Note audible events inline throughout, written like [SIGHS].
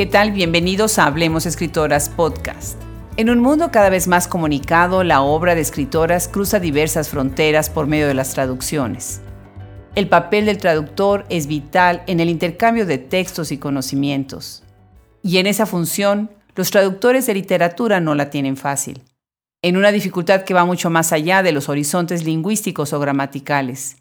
¿Qué tal? Bienvenidos a Hablemos Escritoras Podcast. En un mundo cada vez más comunicado, la obra de escritoras cruza diversas fronteras por medio de las traducciones. El papel del traductor es vital en el intercambio de textos y conocimientos. Y en esa función, los traductores de literatura no la tienen fácil, en una dificultad que va mucho más allá de los horizontes lingüísticos o gramaticales.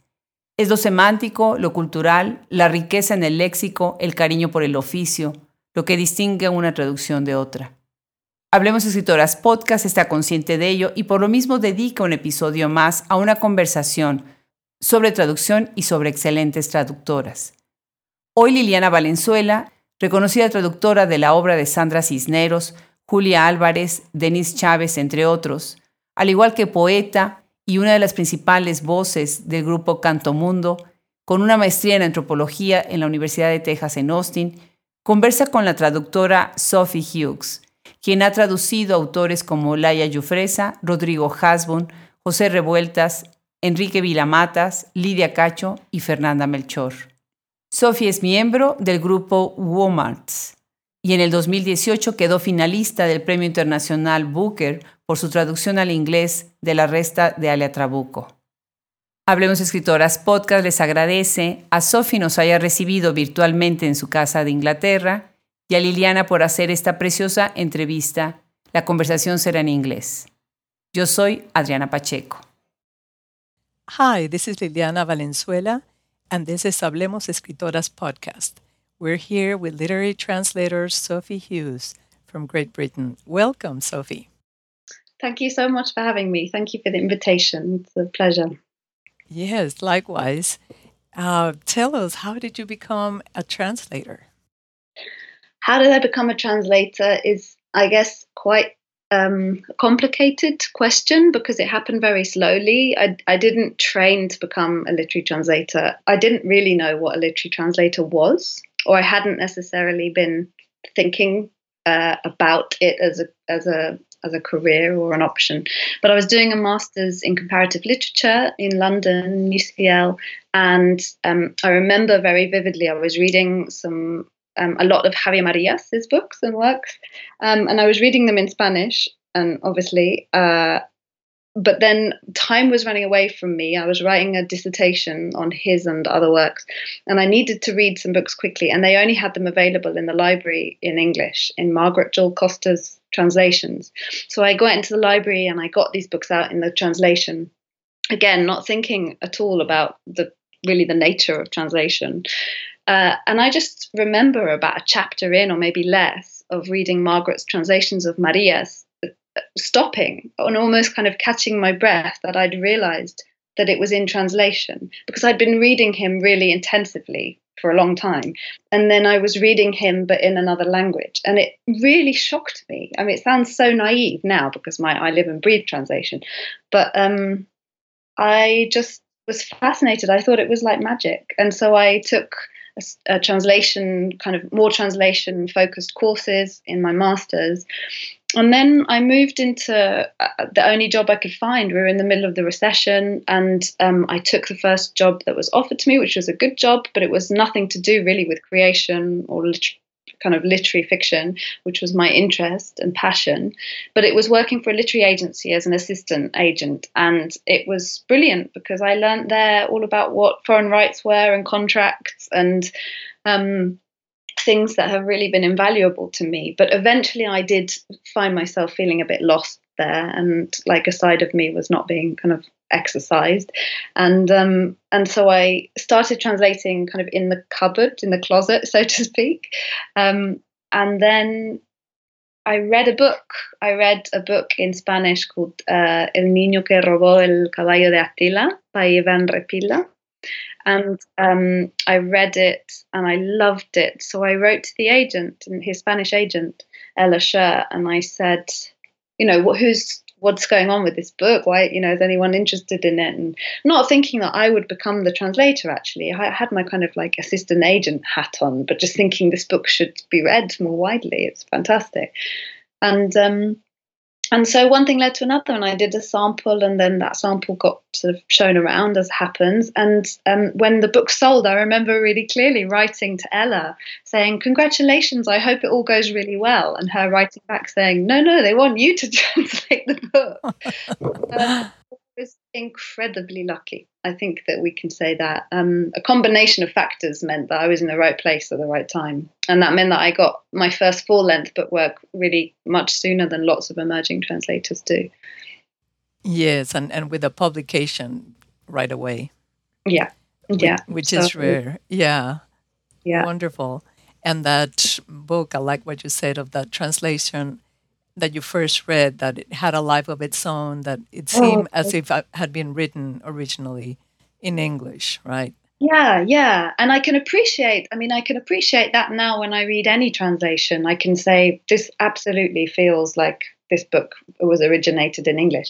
Es lo semántico, lo cultural, la riqueza en el léxico, el cariño por el oficio, lo que distingue una traducción de otra. Hablemos Escritoras Podcast está consciente de ello y por lo mismo dedica un episodio más a una conversación sobre traducción y sobre excelentes traductoras. Hoy Liliana Valenzuela, reconocida traductora de la obra de Sandra Cisneros, Julia Álvarez, Denise Chávez, entre otros, al igual que poeta y una de las principales voces del grupo Canto Mundo, con una maestría en antropología en la Universidad de Texas en Austin, conversa con la traductora Sophie Hughes, quien ha traducido autores como Laia Yufresa, Rodrigo Hasbun, José Revueltas, Enrique Vilamatas, Lidia Cacho y Fernanda Melchor. Sophie es miembro del grupo Womarts y en el 2018 quedó finalista del Premio Internacional Booker por su traducción al inglés de La Resta de Alia Trabuco. Hablemos Escritoras Podcast les agradece a Sophie nos haya recibido virtualmente en su casa de Inglaterra y a Liliana por hacer esta preciosa entrevista. La conversación será en inglés. Yo soy Adriana Pacheco. Hi, this is Liliana Valenzuela, and this is Hablemos Escritoras podcast. We're here with literary translator Sophie Hughes from Great Britain. Welcome, Sophie. Thank you so much for having me. Thank you for the invitation. It's a pleasure. Yes, likewise. Uh, tell us, how did you become a translator? how did I become a translator is, I guess, quite um, a complicated question because it happened very slowly. I, I didn't train to become a literary translator. I didn't really know what a literary translator was, or I hadn't necessarily been thinking uh, about it as a as a as a career or an option. But I was doing a master's in comparative literature in London, UCL, and um, I remember very vividly I was reading some um, a lot of Javier Marias' books and works, um, and I was reading them in Spanish, and obviously, uh, but then time was running away from me. I was writing a dissertation on his and other works, and I needed to read some books quickly, and they only had them available in the library in English, in Margaret Jull Costa's translations. So I got into the library and I got these books out in the translation. Again, not thinking at all about the really the nature of translation. Uh, and I just remember about a chapter in, or maybe less, of reading Margaret's translations of Marias, stopping and almost kind of catching my breath that I'd realized that it was in translation because I'd been reading him really intensively for a long time. And then I was reading him, but in another language. And it really shocked me. I mean, it sounds so naive now because my I live and breathe translation. But um, I just was fascinated. I thought it was like magic. And so I took a, a translation, kind of more translation focused courses in my master's. And then I moved into uh, the only job I could find. We were in the middle of the recession, and um, I took the first job that was offered to me, which was a good job, but it was nothing to do really with creation or kind of literary fiction, which was my interest and passion. But it was working for a literary agency as an assistant agent. And it was brilliant because I learned there all about what foreign rights were and contracts and um, things that have really been invaluable to me. But eventually I did find myself feeling a bit lost there and like a side of me was not being kind of exercised. And um, and so I started translating kind of in the cupboard in the closet so to speak. Um, and then I read a book. I read a book in Spanish called uh, El Niño que robó el caballo de Attila by Ivan Repila and um, I read it and I loved it. So I wrote to the agent and his Spanish agent Ella Sher and I said you know who's what's going on with this book? Why you know is anyone interested in it? And not thinking that i would become the translator actually. I had my kind of like assistant agent hat on but just thinking this book should be read more widely. It's fantastic. And um, and so one thing led to another, and I did a sample, and then that sample got sort of shown around as happens. And um, when the book sold, I remember really clearly writing to Ella saying, "Congratulations! I hope it all goes really well," and her writing back saying, "No, no, they want you to [LAUGHS] translate the book." [LAUGHS] um, incredibly lucky. I think that we can say that. Um, a combination of factors meant that I was in the right place at the right time. And that meant that I got my first full length book work really much sooner than lots of emerging translators do. Yes, and, and with a publication right away. Yeah. Yeah. Which, which so, is rare. Yeah. Yeah. Wonderful. And that book, I like what you said of that translation that you first read that it had a life of its own, that it oh, seemed oh. as if it had been written originally in English, right? Yeah, yeah. And I can appreciate, I mean, I can appreciate that now when I read any translation. I can say, this absolutely feels like this book was originated in English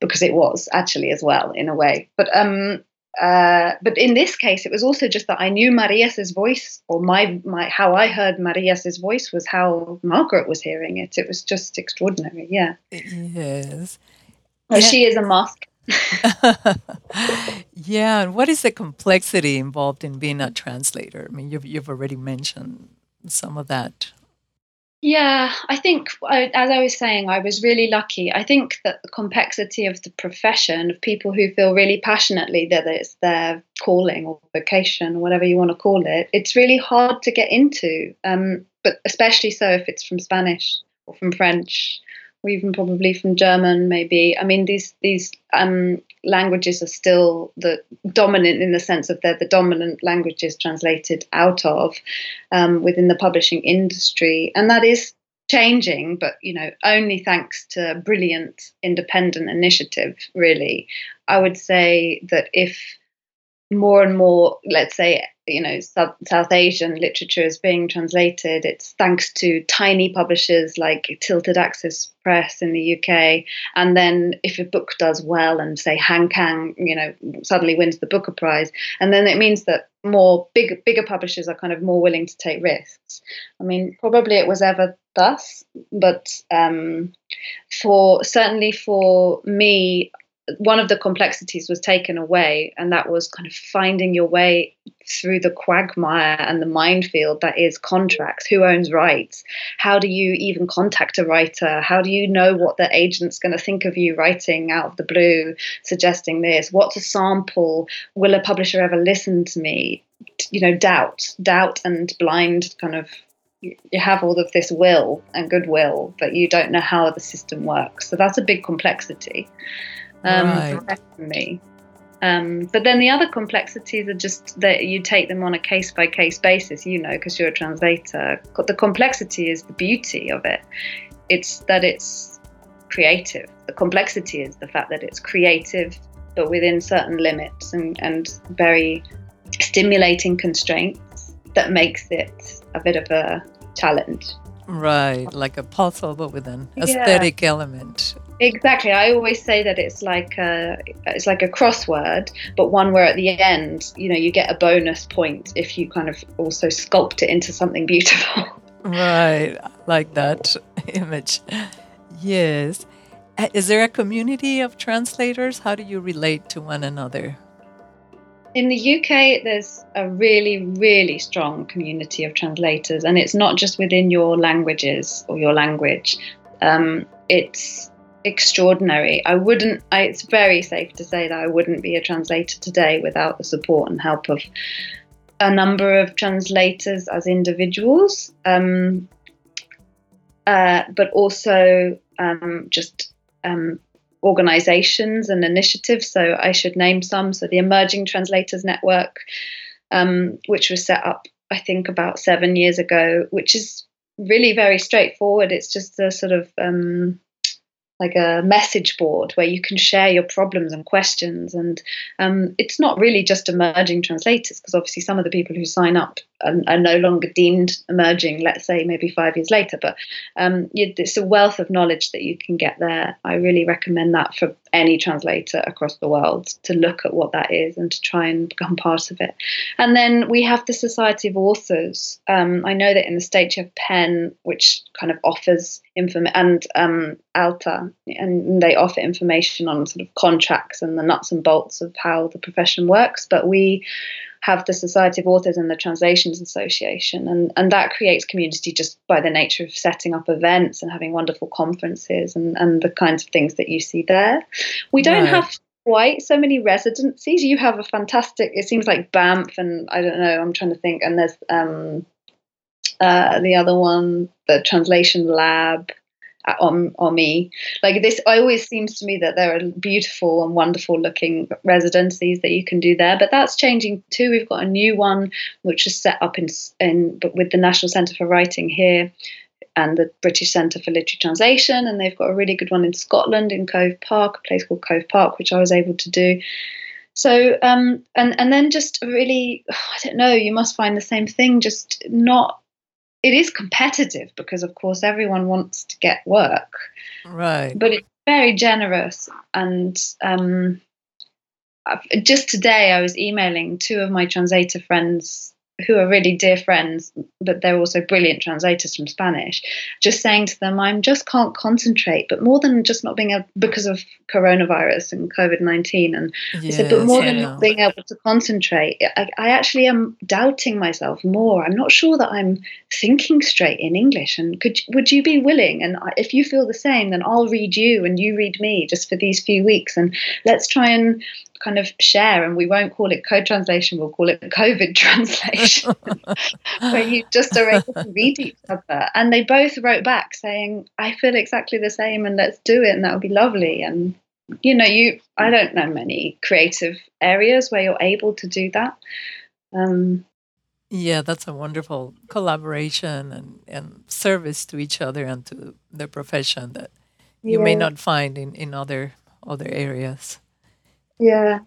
because it was actually as well, in a way. But um, uh, but in this case, it was also just that I knew Marias's voice, or my my how I heard Marias's voice was how Margaret was hearing it. It was just extraordinary. Yeah. Yes. Well, she is a mask. [LAUGHS] yeah, and what is the complexity involved in being a translator? I mean, you've you've already mentioned some of that yeah, I think, as I was saying, I was really lucky. I think that the complexity of the profession, of people who feel really passionately that it's their calling or vocation, whatever you want to call it, it's really hard to get into. Um, but especially so if it's from Spanish or from French or even probably from German, maybe. I mean, these these um, languages are still the dominant in the sense of they're the dominant languages translated out of um, within the publishing industry, and that is changing, but you know, only thanks to brilliant independent initiative. Really, I would say that if more and more, let's say, you know, South, South Asian literature is being translated. It's thanks to tiny publishers like Tilted Axis Press in the UK. And then if a book does well and say Han Kang, you know, suddenly wins the Booker Prize, and then it means that more big, bigger publishers are kind of more willing to take risks. I mean, probably it was ever thus, but um, for certainly for me, one of the complexities was taken away, and that was kind of finding your way through the quagmire and the minefield that is contracts. Who owns rights? How do you even contact a writer? How do you know what the agent's going to think of you writing out of the blue, suggesting this? What's a sample? Will a publisher ever listen to me? You know, doubt, doubt, and blind kind of you have all of this will and goodwill, but you don't know how the system works. So that's a big complexity um, right. me. Um, but then the other complexities are just that you take them on a case by case basis, you know, because you're a translator. The complexity is the beauty of it. It's that it's creative. The complexity is the fact that it's creative, but within certain limits and, and very stimulating constraints that makes it a bit of a challenge. Right, like a puzzle, but with an aesthetic yeah. element. Exactly. I always say that it's like a it's like a crossword, but one where at the end, you know, you get a bonus point if you kind of also sculpt it into something beautiful. [LAUGHS] Right. like that [LAUGHS] image. Yes. Is there a community of translators? How do you relate to one another? In the UK, there's a really, really strong community of translators, and it's not just within your languages or your language. Um, it's extraordinary. I wouldn't, I, it's very safe to say that I wouldn't be a translator today without the support and help of a number of translators as individuals, um, uh, but also um, just um, organizations and initiatives. So I should name some. So the Emerging Translators Network, um, which was set up, I think, about seven years ago, which is really very straightforward. It's just a sort of um, like a message board where you can share your problems and questions. And um, it's not really just emerging translators, because obviously some of the people who sign up are, are, no longer deemed emerging, let's say maybe five years later. But um, it's a wealth of knowledge that you can get there. I really recommend that for any translator across the world to look at what that is and to try and become part of it. And then we have the Society of Authors. Um, I know that in the States you have PEN, which kind of offers information, and um, ALTA, and they offer information on sort of contracts and the nuts and bolts of how the profession works. But we have the Society of Authors and the Translators Association, and, and that creates community just by the nature of setting up events and having wonderful conferences and, and the kinds of things that you see there. We don't right. have quite so many residencies. You have a fantastic, it seems like Banff, and I don't know, I'm trying to think, and there's um, uh, the other one, the Translation Lab on on me. Like this I always seems to me that there are beautiful and wonderful looking residencies that you can do there but that's changing too. We've got a new one which is set up in in with the national centre for writing here and the british centre for literary translation and they've got a really good one in scotland in cove park a place called cove park which i was able to do. So um and and then just really [SIGHS] i don't know you must find the same thing just not it is competitive because of course everyone wants to get work. Right. But it's very generous. And um, just today i was emailing two of my translator friends who are really dear friends, but they're also brilliant translators from Spanish, just saying to them, I just can't concentrate, but more than just not being able, because of coronavirus and COVID 19. And yes, said, but more than not being able to concentrate, I, I, actually am doubting myself more. I'm not sure that I'm thinking straight in English. And could would you be willing? And if you feel the same, then I'll read you and you read me just for these few weeks. And let's try and kind of share, and we won't call it co-translation, we'll call it COVID [LAUGHS] translation, [LAUGHS] where you just are able to read each other. And they both wrote back saying, I feel exactly the same, and let's do it, and that would be lovely. And you know, you I don't know many creative areas where you're able to do that. Um, yeah, that's a wonderful collaboration and, and service to each other and to the profession that you yeah. may not find in, in other other areas. Yeah.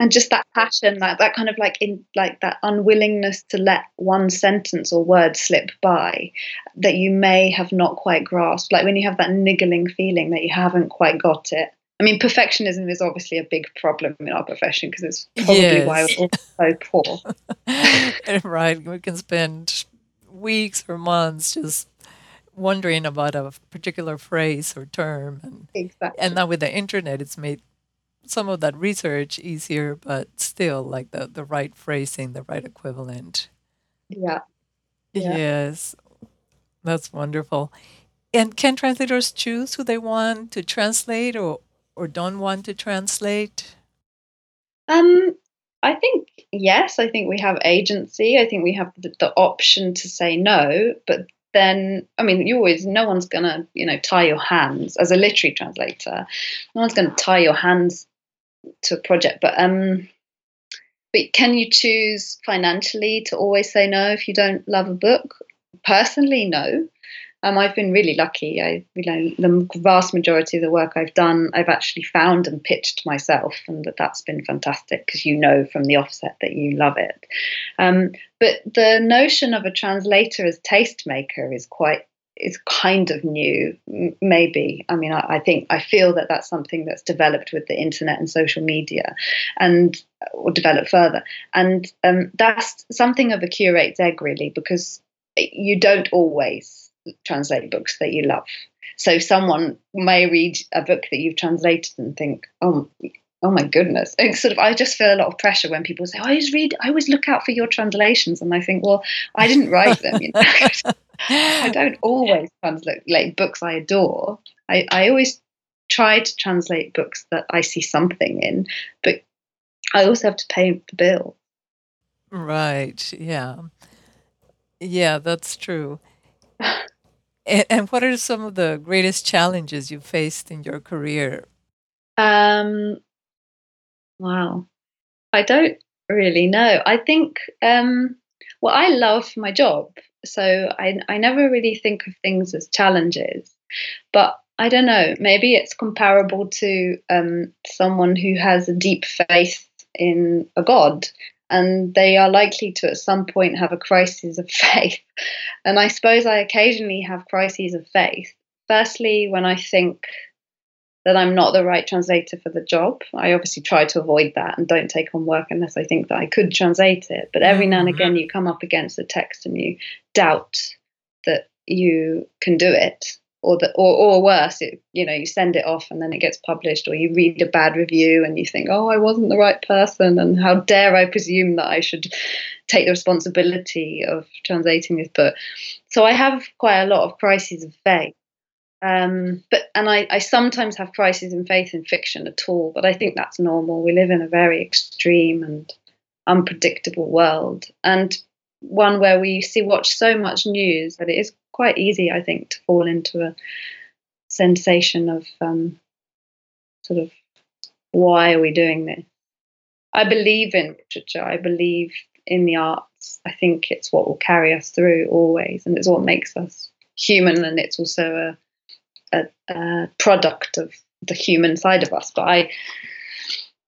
And just that passion, that that kind of like in like that unwillingness to let one sentence or word slip by that you may have not quite grasped. Like when you have that niggling feeling that you haven't quite got it. I mean, perfectionism is obviously a big problem in our profession because it's probably yes. why we're all so poor. [LAUGHS] right. We can spend weeks or months just wondering about a particular phrase or term. And, exactly. And now with the internet, it's made some of that research easier, but still like the, the right phrasing, the right equivalent. Yeah. yeah. Yes. That's wonderful. And can translators choose who they want to translate or, or don't want to translate? Um, I think yes. I think we have agency. I think we have the, the option to say no, but then I mean, you always no one's gonna you know tie your hands as a literary translator. No one's gonna tie your hands to a project. But um, but can you choose financially to always say no if you don't love a book? Personally, no. Um, I've been really lucky. I, you know, the vast majority of the work I've done, I've actually found and pitched myself, and that that's been fantastic because you know from the offset that you love it. Um, but the notion of a translator as tastemaker is quite is kind of new, maybe. I mean, I, I, think I feel that that's something that's developed with the internet and social media, and or developed further. And um, that's something of a curate's egg, really, because you don't always translate books that you love. So someone may read a book that you've translated and think, oh. Oh my goodness! It's sort of, I just feel a lot of pressure when people say, oh, "I always read, I always look out for your translations," and I think, "Well, I didn't write them." You know? [LAUGHS] I don't always translate like books I adore. I, I always try to translate books that I see something in, but I also have to pay the bill. Right. Yeah. Yeah, that's true. and, and what are some of the greatest challenges you faced in your career? Um, wow. I don't really know. I think um, what I love my job so I, I never really think of things as challenges. But I don't know, maybe it's comparable to um, someone who has a deep faith in a God and they are likely to at some point have a crisis of [LAUGHS] faith. And I suppose I occasionally have crises of faith. Firstly, when I think that I'm not the right translator for the job. I obviously try to avoid that and don't take on work unless I think that I could translate it. But every now and Mm-hmm. again, you come up against a text and you doubt that you can do it. Or, that, or, or worse, it, you know, you send it off and then it gets published, or you read a bad review and you think, "Oh, I wasn't the right person," and how dare I presume that I should take the responsibility of translating this book. So I have quite a lot of crises of faith. Um, but and I, I sometimes have crises in faith in fiction at all, but I think that's normal. We live in a very extreme and unpredictable world, and one where we see watch so much news that it is quite easy, I think, to fall into a sensation of um, sort of why are we doing this? I believe in literature. I believe in the arts. I think it's what will carry us through always, and it's what makes us human, and it's also a, a, a product of the human side of us. But I,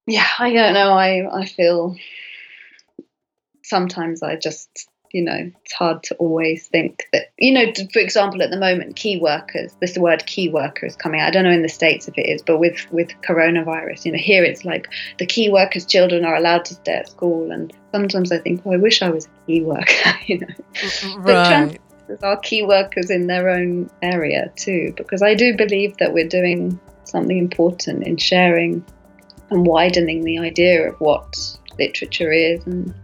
yeah, I don't know. I I feel sometimes I just you know it's hard to always think that you know for example at the moment key workers this word key worker is coming i don't know in the states if it is but with with coronavirus you know here it's like the key workers children are allowed to stay at school and sometimes i think oh i wish i was a key worker [LAUGHS] you know but trans- are key workers in their own area too because i do believe that we're doing something important in sharing and widening the idea of what literature is and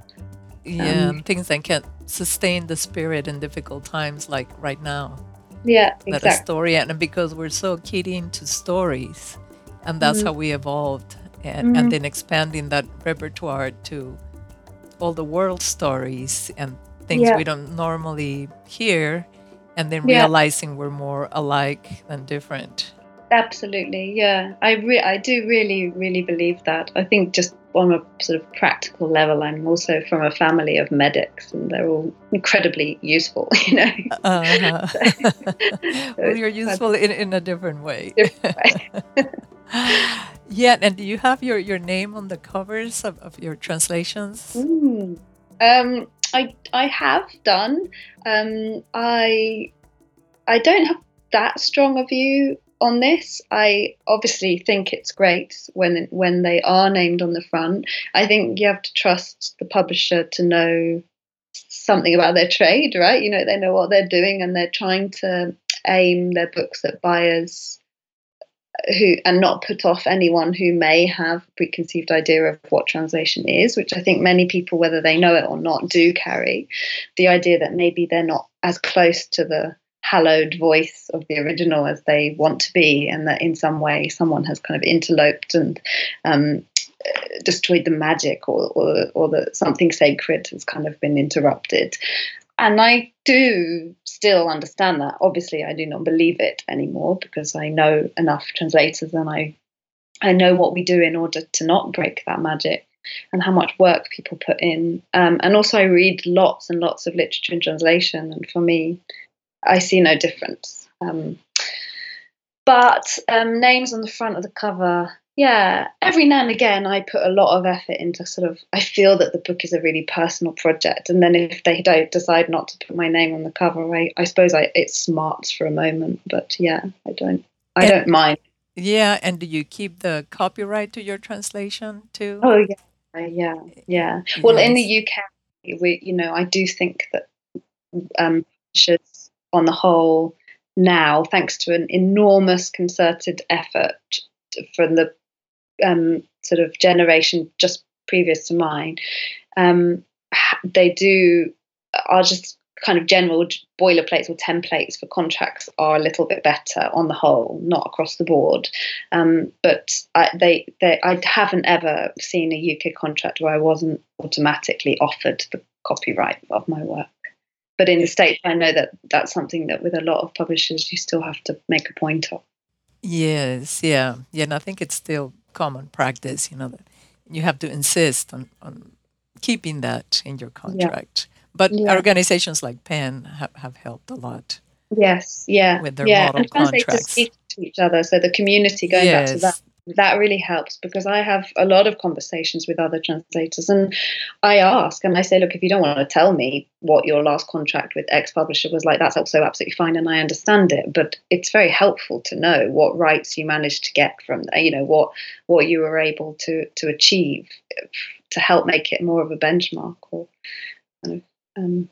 yeah, um, things that can sustain the spirit in difficult times like right now. Yeah, exactly. That a story, and because we're so keyed into stories, and that's Mm-hmm. how we evolved, and, and then expanding that repertoire to all the world stories and things Yeah. we don't normally hear, and then Yeah. realizing we're more alike than different. Absolutely, yeah. I re- I do really, really believe that. I think just on a sort of practical level, I'm also from a family of medics, and they're all incredibly useful. [LAUGHS] You know, Uh-huh. [LAUGHS] [LAUGHS] well, it's you're useful in, in a different way. different way. yeah, and do you have your, your name on the covers of, of your translations? Mm. Um, I I have done. Um, I I don't have that strong a view on this. I obviously think it's great when when they are named on the front. I think you have to trust the publisher to know something about their trade, right? You know, they know what they're doing and they're trying to aim their books at buyers who and not put off anyone who may have preconceived idea of what translation is, which I think many people, whether they know it or not, do carry. The idea that maybe they're not as close to the hallowed voice of the original as they want to be, and that in some way someone has kind of interloped and um, destroyed the magic, or or, or that something sacred has kind of been interrupted. And I do still understand that. Obviously, I do not believe it anymore because I know enough translators and I I know what we do in order to not break that magic and how much work people put in. Um, and also, I read lots and lots of literature in translation, and for me, I see no difference. Um, but um, names on the front of the cover, yeah, every now and again I put a lot of effort into sort of, I feel that the book is a really personal project. And then if they don't decide not to put my name on the cover, I, I suppose I, it smarts for a moment. But yeah, I don't, I And- don't mind. Yeah, and do you keep the copyright to your translation too? Oh yeah, yeah, yeah. Well, in the UK, we, you know, I do think that um, publishers, on the whole, now, thanks to an enormous concerted effort from the um, sort of generation just previous to mine, um, they do are just kind of general boilerplates or templates for contracts are a little bit better on the whole, not across the board. Um, but I, they, they, I haven't ever seen a UK contract where I wasn't automatically offered the copyright of my work. But in the States, I know that that's something that with a lot of publishers, you still have to make a point of. Yes, yeah, yeah. And I think it's still common practice, you know, that you have to insist on, on keeping that in your contract. But Yeah. organizations like PEN have, have helped a lot. Yes, yeah, With their yeah, model and contracts. speak to each other, so the community going back to that. That really helps because I have a lot of conversations with other translators and I ask and I say, look, if you don't want to tell me what your last contract with X publisher was like, that's also absolutely fine and I understand it. But it's very helpful to know what rights you managed to get from you know, what what you were able to to achieve to help make it more of a benchmark or kind of um,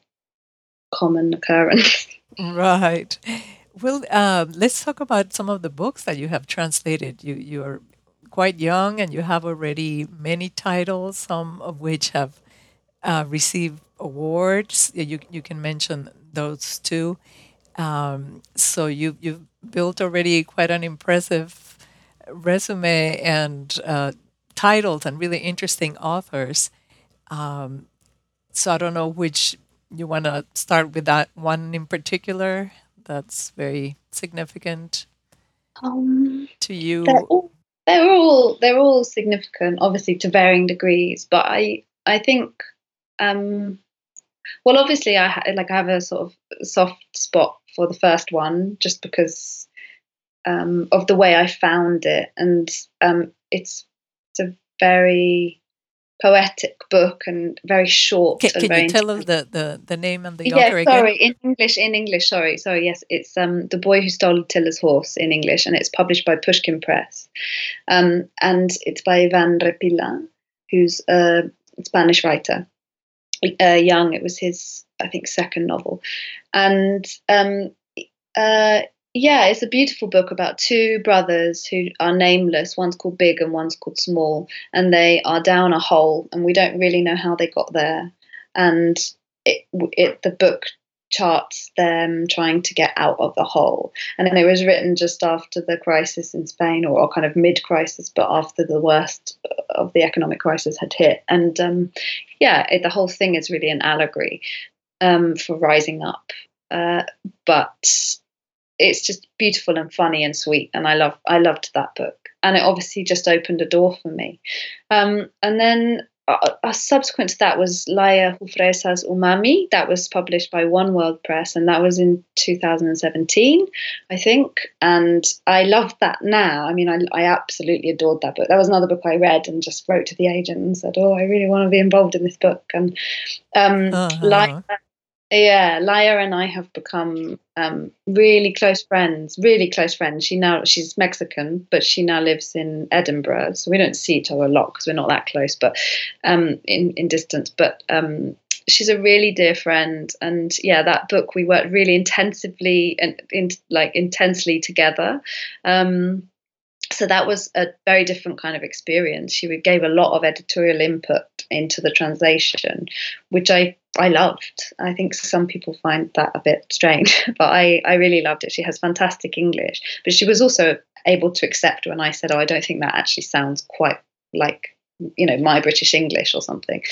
common occurrence. Right. Well, uh, let's talk about some of the books that you have translated. You you are quite young and you have already many titles, some of which have uh, received awards. You you can mention those too. Um, so you you've built already quite an impressive resume and uh, titles and really interesting authors. Um, so I don't know which you want to start with that one in particular that's very significant um, to you? They're all, they're all they're all significant, obviously to varying degrees. But I I think um, well, obviously I ha- like I have a sort of soft spot for the first one, just because um, of the way I found it, and um, it's it's a very poetic book and very short. Can, can you tell us the, the, the name and the yeah, author again? sorry, in English, in English, sorry, sorry, yes, it's um, The Boy Who Stole Attila's Horse in English, and it's published by Pushkin Press. Um, and it's by Ivan Repila, who's a Spanish writer. Uh, young, it was his, I think, second novel. And um, uh, yeah, it's a beautiful book about two brothers who are nameless. One's called Big and one's called Small, and they are down a hole, and we don't really know how they got there. And it, it the book charts them trying to get out of the hole. And then it was written just after the crisis in Spain, or, or kind of mid-crisis, but after the worst of the economic crisis had hit. And um, yeah, it, the whole thing is really an allegory um, for rising up. Uh, but it's just beautiful and funny and sweet and i love i loved that book and it obviously just opened a door for me um, and then uh, uh, subsequent to that was Laia Jufresa's Umami. That was published by One World Press, and that was in 2017, I think. And I love that now. I mean, I, I absolutely adored that book. That was another book I read and just wrote to the agent and said, "Oh, I really want to be involved in this book." And um, uh-huh. Laia yeah, Laia and I have become um, really close friends. Really close friends. She now she's Mexican, but she now lives in Edinburgh, so we don't see each other a lot because we're not that close, but um, in in distance. But um, she's a really dear friend, and yeah, that book we worked really intensively and in, like intensely together. Um, so that was a very different kind of experience. She gave a lot of editorial input into the translation, which I I loved. I think some people find that a bit strange, [LAUGHS] but I, I really loved it. She has fantastic English, but she was also able to accept when I said, "Oh, I don't think that actually sounds quite like you know my British English or something."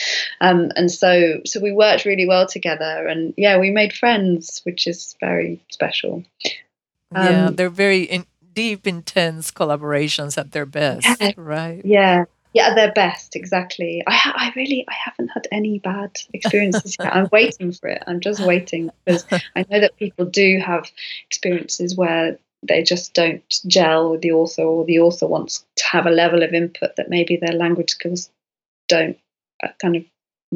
Um, and so so we worked really well together, and yeah, we made friends, which is very special. Um, yeah, they're very in, deep, intense collaborations at their best, yeah, right? Yeah, yeah, their best, exactly. I, ha- I really, I haven't had any bad experiences yet. I'm waiting for it. I'm just waiting because I know that people do have experiences where they just don't gel with the author, or the author wants to have a level of input that maybe their language skills don't uh, kind of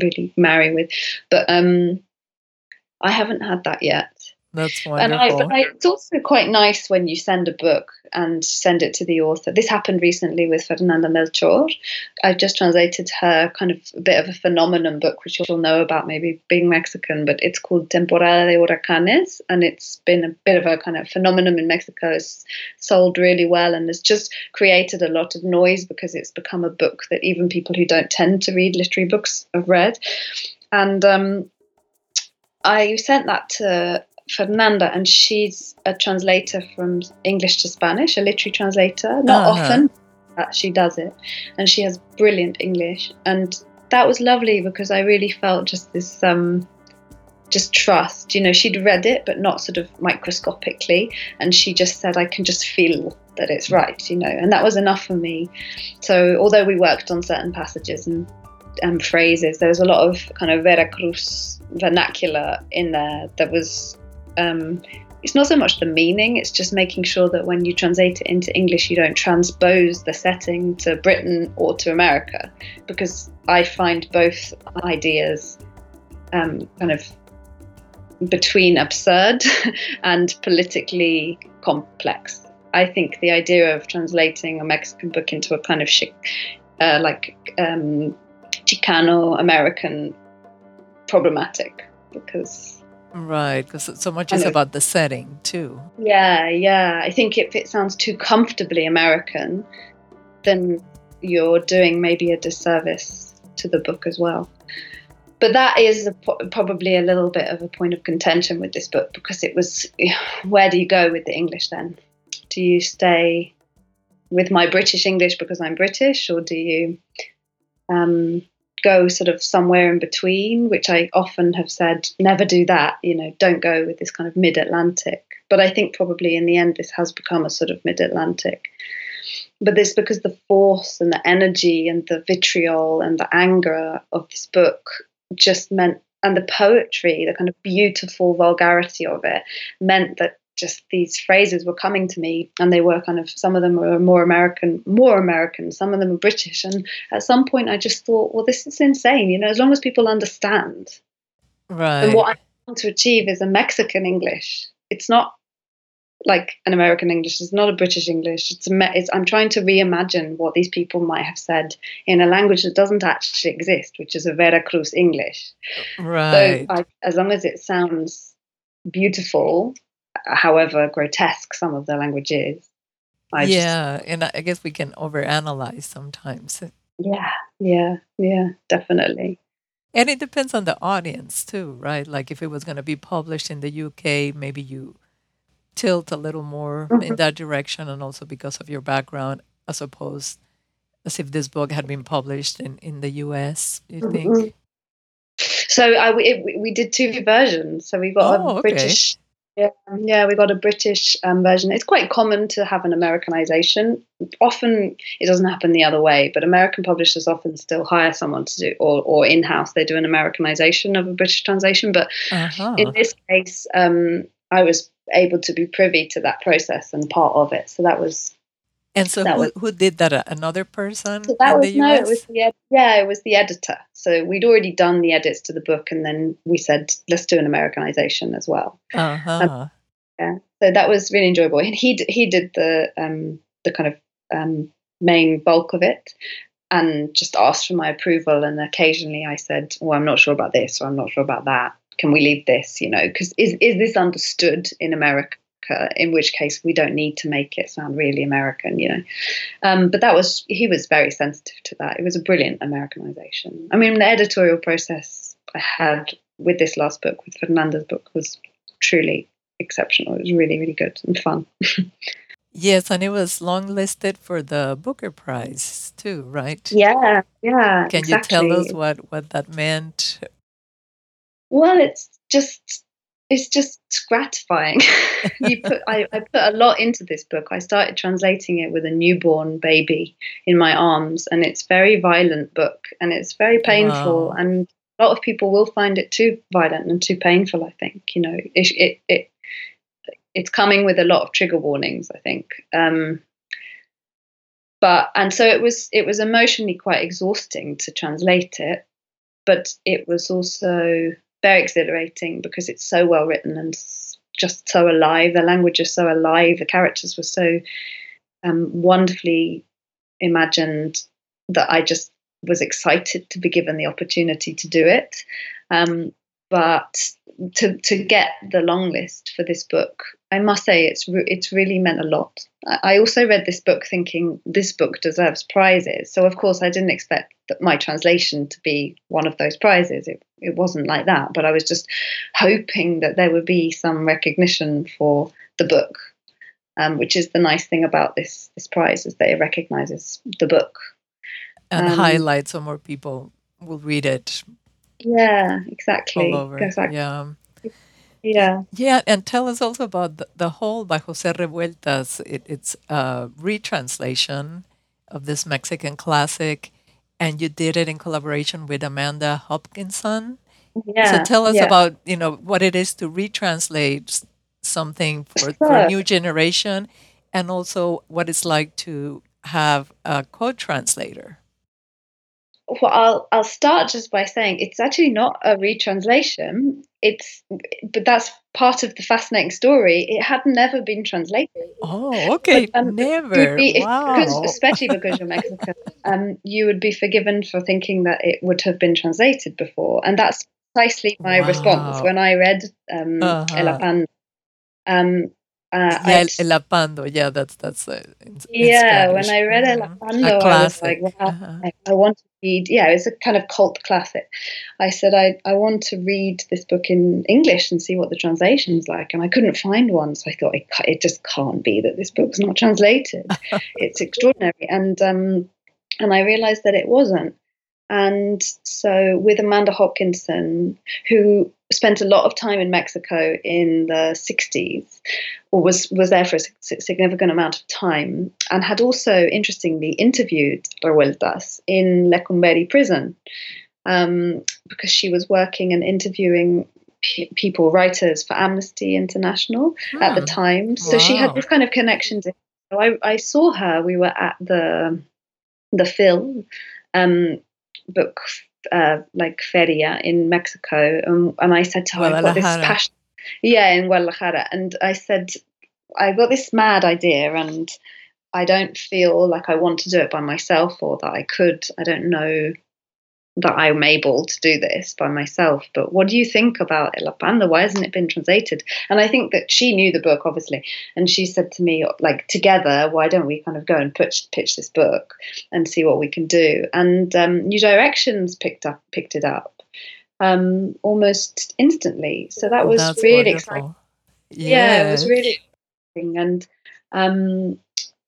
really marry with. But um, I haven't had that yet. That's wonderful. And I, I, it's also quite nice when you send a book and send it to the author. This happened recently with Fernanda Melchor. I've just translated her kind of a bit of a phenomenon book, which you'll know about maybe being Mexican, but it's called Temporada de Huracanes, and it's been a bit of a kind of phenomenon in Mexico. It's sold really well and has just created a lot of noise because it's become a book that even people who don't tend to read literary books have read. And um, I sent that to Fernanda, and she's a translator from English to Spanish, a literary translator. Not uh-huh. often, but she does it, and she has brilliant English. And that was lovely because I really felt just this, um, just trust. You know, she'd read it, but not sort of microscopically, and she just said, "I can just feel that it's right," you know, and that was enough for me. So, although we worked on certain passages and um, phrases, there was a lot of kind of Veracruz vernacular in there that was um, it's not so much the meaning, it's just making sure that when you translate it into English, you don't transpose the setting to Britain or to America, because I find both ideas um, kind of between absurd [LAUGHS] and politically complex. I think the idea of translating a Mexican book into a kind of uh, like um, Chicano American problematic because right because so much is about the setting too. Yeah yeah. I think if it sounds too comfortably american then you're doing maybe a disservice to the book as well. But that is a, probably a little bit of a point of contention with this book because it was [SIGHS] where do you go with the english then? Do you stay with my british english because i'm british or do you um, go sort of somewhere in between, which I often have said, never do that, you know, don't go with this kind of mid Atlantic. But I think probably in the end, this has become a sort of mid Atlantic. But this because the force and the energy and the vitriol and the anger of this book just meant, and the poetry, the kind of beautiful vulgarity of it, meant that just these phrases were coming to me and they were kind of some of them were more american more american some of them were british and at some point i just thought well this is insane you know as long as people understand. Right and what i want to achieve is a mexican english. It's not like an american english it's not a british english it's, a, it's i'm trying to reimagine what these people might have said in a language that doesn't actually exist which is a veracruz english. Right. So I, as long as it sounds beautiful however grotesque some of the language is. I yeah, just, and I guess we can overanalyze sometimes. Yeah, yeah, yeah, definitely. And it depends on the audience too, right? Like if it was going to be published in the UK, maybe you tilt a little more mm-hmm. in that direction, and also because of your background, as opposed as if this book had been published in, in the US. You mm-hmm. think? So I, it, we did two versions. So we got oh, a British okay. Yeah, yeah, we got a British um, version. It's quite common to have an Americanization. Often it doesn't happen the other way, but American publishers often still hire someone to do, or, or in house, they do an Americanization of a British translation. But uh-huh. in this case, um, I was able to be privy to that process and part of it. So that was and so, who, was, who did that? Another person? So that was no, it was the yeah, it was the editor. So we'd already done the edits to the book, and then we said, let's do an Americanization as well. Uh-huh. Um, yeah, so that was really enjoyable. And he he did the um, the kind of um, main bulk of it, and just asked for my approval. And occasionally I said, well, I'm not sure about this, or I'm not sure about that. Can we leave this? You know, because is is this understood in America? In which case we don't need to make it sound really American, you know. Um, but that was he was very sensitive to that. It was a brilliant Americanization. I mean, the editorial process I had with this last book, with Fernanda's book, was truly exceptional. It was really, really good and fun. [LAUGHS] yes, and it was long listed for the Booker Prize too, right? Yeah, yeah. Can exactly. you tell us what what that meant? Well, it's just it's just gratifying. [LAUGHS] you put I, I, put a lot into this book. I started translating it with a newborn baby in my arms, and it's very violent book, and it's very painful, wow. and a lot of people will find it too violent and too painful. I think you know it it, it it's coming with a lot of trigger warnings. I think. Um, but and so it was it was emotionally quite exhausting to translate it, but it was also very exhilarating because it's so well written and just so alive. The language is so alive. The characters were so um, wonderfully imagined that I just was excited to be given the opportunity to do it. Um, but to to get the long list for this book, I must say it's re- it's really meant a lot. I also read this book thinking this book deserves prizes. So of course I didn't expect that my translation to be one of those prizes. It it wasn't like that, but I was just hoping that there would be some recognition for the book, um, which is the nice thing about this this prize is that it recognizes the book and um, highlights so more people will read it yeah, exactly. exactly. Yeah. Yeah. Yeah, and tell us also about the, the hole by Jose Revueltas. It, it's a retranslation of this Mexican classic, and you did it in collaboration with Amanda Hopkinson. Yeah. So tell us yeah. about you know what it is to retranslate something for, for a new generation, and also what it's like to have a co-translator? Well, I'll I'll start just by saying it's actually not a retranslation. It's but that's part of the fascinating story. It had never been translated. Oh, okay, but, um, never. Be, wow. Because, especially because you're Mexican, um, you would be forgiven for thinking that it would have been translated before, and that's precisely my wow. response when I read um, uh-huh. El Apando. Um, uh, yeah, El Apando. Yeah, that's that's uh, in, yeah. In when I read El mm-hmm. Apando, I was like, wow, uh-huh. I, I, want to read. Yeah, it's a kind of cult classic. I said, I I want to read this book in English and see what the translation's like, and I couldn't find one. So I thought it, it just can't be that this book's not translated. [LAUGHS] it's extraordinary, and um, and I realized that it wasn't. And so, with Amanda Hopkinson, who spent a lot of time in Mexico in the 60s, or was, was there for a significant amount of time, and had also, interestingly, interviewed Revueltas in Lecumberri prison um, because she was working and interviewing people, writers for Amnesty International hmm. at the hmm. time. So wow. she had this kind of connection to. So I, I saw her. We were at the the film um, book uh, like feria in Mexico, and, and I said to her, "I've got this passion." Yeah, in Guadalajara, and I said, "I got this mad idea, and I don't feel like I want to do it by myself, or that I could. I don't know that I'm able to do this by myself. But what do you think about El Apando? Why hasn't it been translated? And I think that she knew the book, obviously. And she said to me, like, together, why don't we kind of go and pitch, pitch this book and see what we can do? And um, New Directions picked up picked it up um, almost instantly. So that was That's really wonderful. exciting. Yes. Yeah, it was really exciting. And um,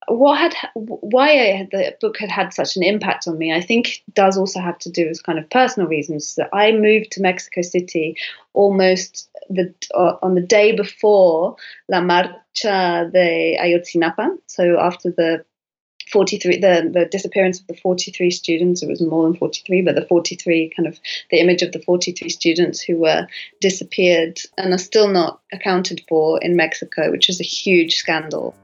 what had why the book had had such an impact on me i think does also have to do with kind of personal reasons that i moved to mexico city almost the uh, on the day before la marcha de ayotzinapa. So after the 43 the, the disappearance of the 43 students it was more than 43 but the 43 kind of the image of the 43 students who were disappeared and are still not accounted for in mexico which is a huge scandal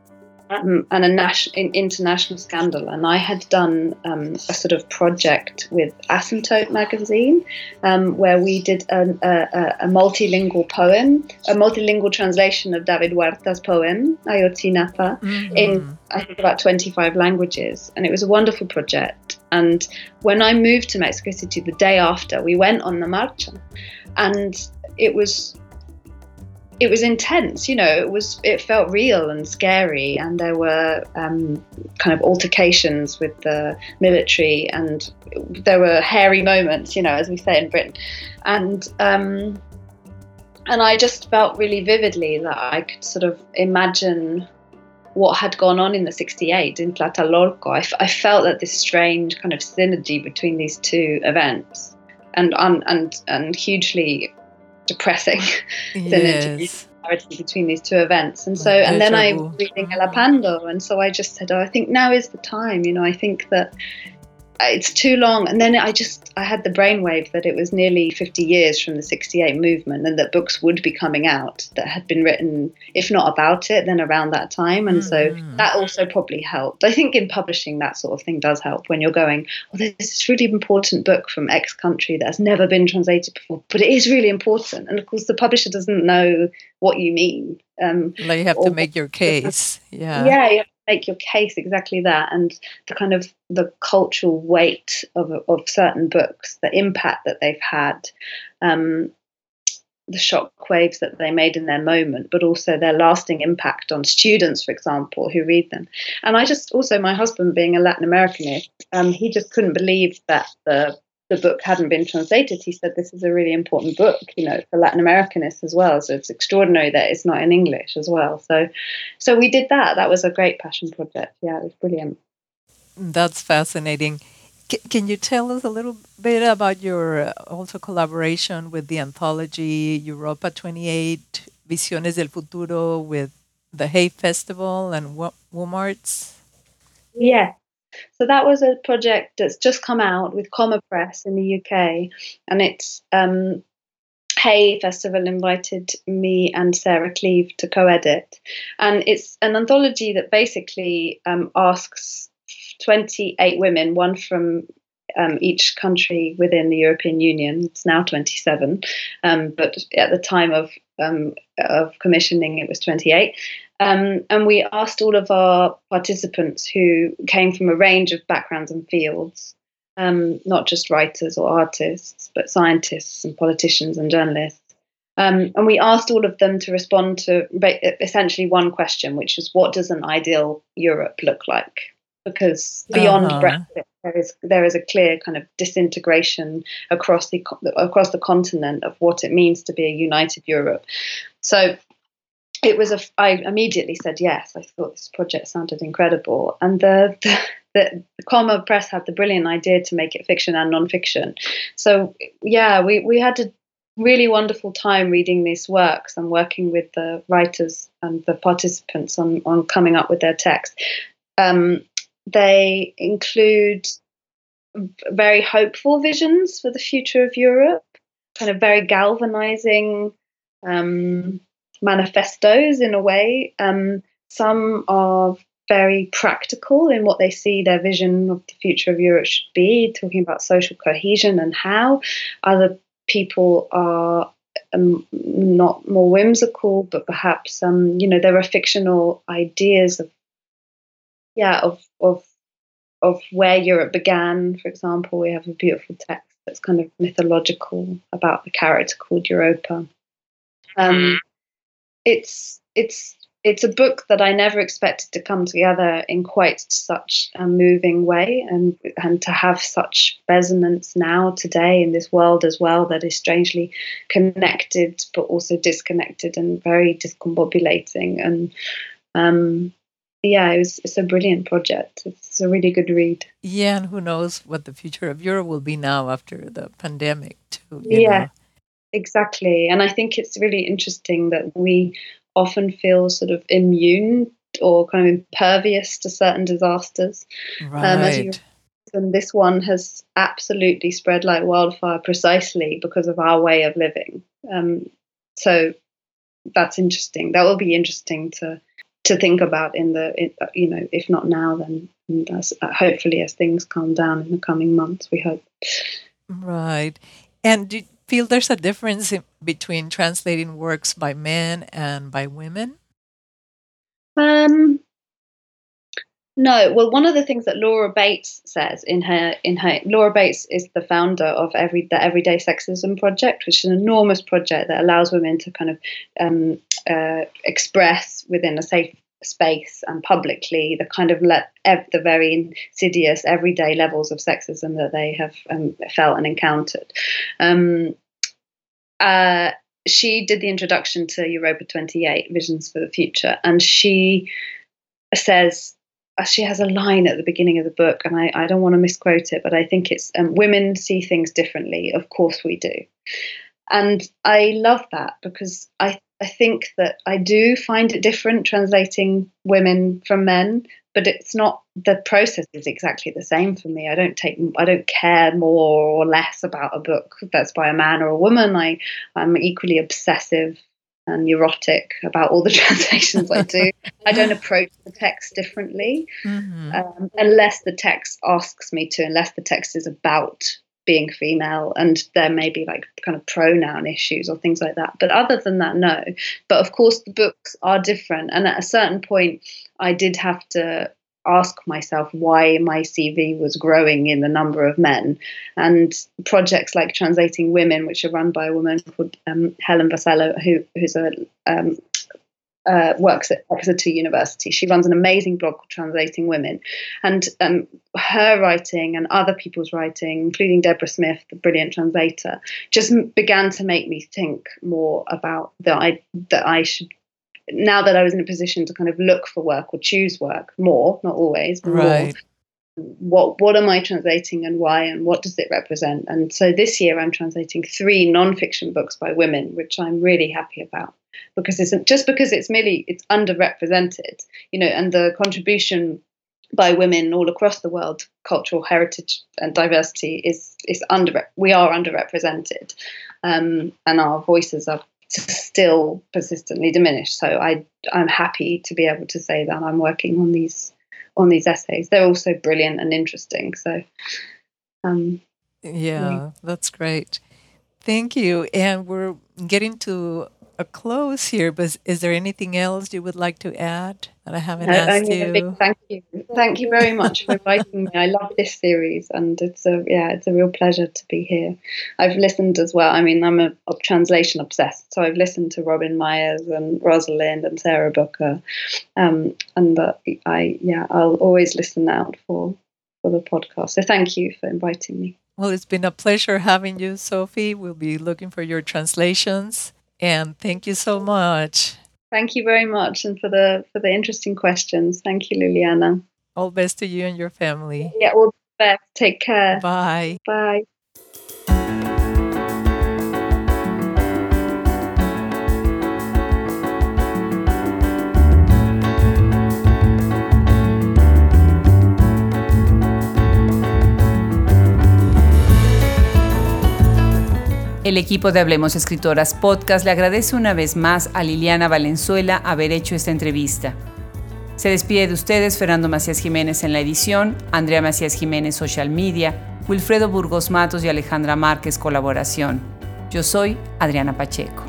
um, and a national, international scandal. And I had done um, a sort of project with Asymptote magazine um, where we did a, a, a, multilingual poem, a multilingual translation of David Huerta's poem, Ayotzinapa, mm-hmm. in I think about 25 languages. And it was a wonderful project. And when I moved to Mexico City the day after, we went on the marcha. And it was it was intense you know it was it felt real and scary and there were um, kind of altercations with the military and there were hairy moments you know as we say in britain and um, and i just felt really vividly that i could sort of imagine what had gone on in the 68 in Tlatelolco. I, f- I felt that this strange kind of synergy between these two events and and and, and hugely depressing [LAUGHS] yes. between these two events. And so, and then I was reading mm. El Apando, and so I just said, oh, I think now is the time. You know, I think that it's too long. And then I just I had the brainwave that it was nearly 50 years from the 68 movement and that books would be coming out that had been written, if not about it, then around that time. And mm-hmm. so that also probably helped. I think in publishing, that sort of thing does help when you're going, well, there's this really important book from X country that has never been translated before, but it is really important. And of course, the publisher doesn't know what you mean. Um, like you have to make your case. Yeah. Yeah make your case exactly that and the kind of the cultural weight of, of certain books the impact that they've had um, the shock waves that they made in their moment but also their lasting impact on students for example who read them. And i just also my husband being a latin americanist um, he just couldn't believe that the the book hadn't been translated, he said this is a really important book, you know, for Latin Americanists as well. So it's extraordinary that it's not in English as well. So, so we did that. That was a great passion project. Yeah, it was brilliant. That's fascinating. C- can you tell us a little bit about your uh, also collaboration with the anthology Europa 28 Visiones del Futuro with the Hay Festival and WOMARTS? Yes, so that was a project that's just come out with Comma Press in the UK, and it's um, Hay Festival invited me and Sarah Cleave to co-edit, and it's an anthology that basically um, asks 28 women, one from um, each country within the European Union. It's now 27, um, but at the time of um, of commissioning, it was 28. Um, and we asked all of our participants who came from a range of backgrounds and fields, um, not just writers or artists, but scientists and politicians and journalists. Um, and we asked all of them to respond to essentially one question, which is what does an ideal Europe look like? Because beyond uh-huh. Brexit, there is there is a clear kind of disintegration across the across the continent of what it means to be a united Europe. So it was a. I immediately said yes. I thought this project sounded incredible, and the, the the, Comma Press had the brilliant idea to make it fiction and non-fiction. So yeah, we we had a really wonderful time reading these works and working with the writers and the participants on on coming up with their text. Um, they include very hopeful visions for the future of Europe, kind of very galvanizing. Um, manifestos in a way. Um, some are very practical in what they see their vision of the future of Europe should be, talking about social cohesion and how. Other people are um, not more whimsical, but perhaps um, you know there are fictional ideas of yeah of of of where Europe began. For example, we have a beautiful text that's kind of mythological about the character called Europa. Um, mm-hmm it's it's it's a book that I never expected to come together in quite such a moving way and and to have such resonance now today in this world as well that is strangely connected but also disconnected and very discombobulating and um, yeah, it was, it's a brilliant project. It's a really good read. Yeah, and who knows what the future of Europe will be now after the pandemic too. yeah, know? Exactly. And I think it's really interesting that we often feel sort of immune or kind of impervious to certain disasters. Right. Um, as you, and this one has absolutely spread like wildfire precisely because of our way of living. Um, so that's interesting. That will be interesting to to think about in the in, you know if not now then as, uh, hopefully as things calm down in the coming months we hope right and did, feel there's a difference in, between translating works by men and by women? Um, no. Well, one of the things that Laura Bates says in her in her Laura Bates is the founder of every the Everyday Sexism Project, which is an enormous project that allows women to kind of um, uh, express within a safe space and publicly the kind of le- ev- the very insidious everyday levels of sexism that they have um, felt and encountered. Um, uh, she did the introduction to Europa 28 Visions for the Future, and she says uh, she has a line at the beginning of the book, and I, I don't want to misquote it, but I think it's um, women see things differently. Of course, we do. And I love that because I I think that I do find it different translating women from men, but it's not the process is exactly the same for me. I don't take I don't care more or less about a book that's by a man or a woman. I I'm equally obsessive and neurotic about all the [LAUGHS] translations I do. I don't approach the text differently mm-hmm. um, unless the text asks me to, unless the text is about being female and there may be like kind of pronoun issues or things like that. But other than that no. But of course the books are different. And at a certain point i did have to ask myself why my cv was growing in the number of men. And projects like translating women which are run by a woman called um, Helen Vassallo who, who's a um, uh, works at Exeter University. She runs an amazing blog called Translating Women. And um, her writing and other people's writing, including Deborah Smith, the brilliant translator, just began to make me think more about that I, that I should. Now that I was in a position to kind of look for work or choose work more, not always, but right. more, what what am I translating and why and what does it represent? And so this year I'm translating three nonfiction books by women, which I'm really happy about because it's just because it's merely it's underrepresented, you know, and the contribution by women all across the world, cultural heritage and diversity is is under we are underrepresented, um, and our voices are still persistently diminished. So I I'm happy to be able to say that I'm working on these on these essays. They're also brilliant and interesting. So um, yeah, that's great. Thank you. And we're getting to a close here, but is there anything else you would like to add that I haven't no, asked you? big thank you. Thank you very much for inviting me. I love this series, and it's a yeah, it's a real pleasure to be here. I've listened as well. I mean, I'm a, a translation obsessed, so I've listened to Robin Myers and Rosalind and Sarah Booker, um, and uh, I yeah, I'll always listen out for for the podcast. So thank you for inviting me. Well, it's been a pleasure having you, Sophie. We'll be looking for your translations and thank you so much. Thank you very much and for the for the interesting questions. Thank you, Liliana. All best to you and your family. Yeah, all the best. Take care. Bye. Bye. El equipo de Hablemos Escritoras Podcast le agradece una vez más a Liliana Valenzuela haber hecho esta entrevista. Se despide de ustedes Fernando Macías Jiménez en la edición, Andrea Macías Jiménez Social Media, Wilfredo Burgos Matos y Alejandra Márquez Colaboración. Yo soy Adriana Pacheco.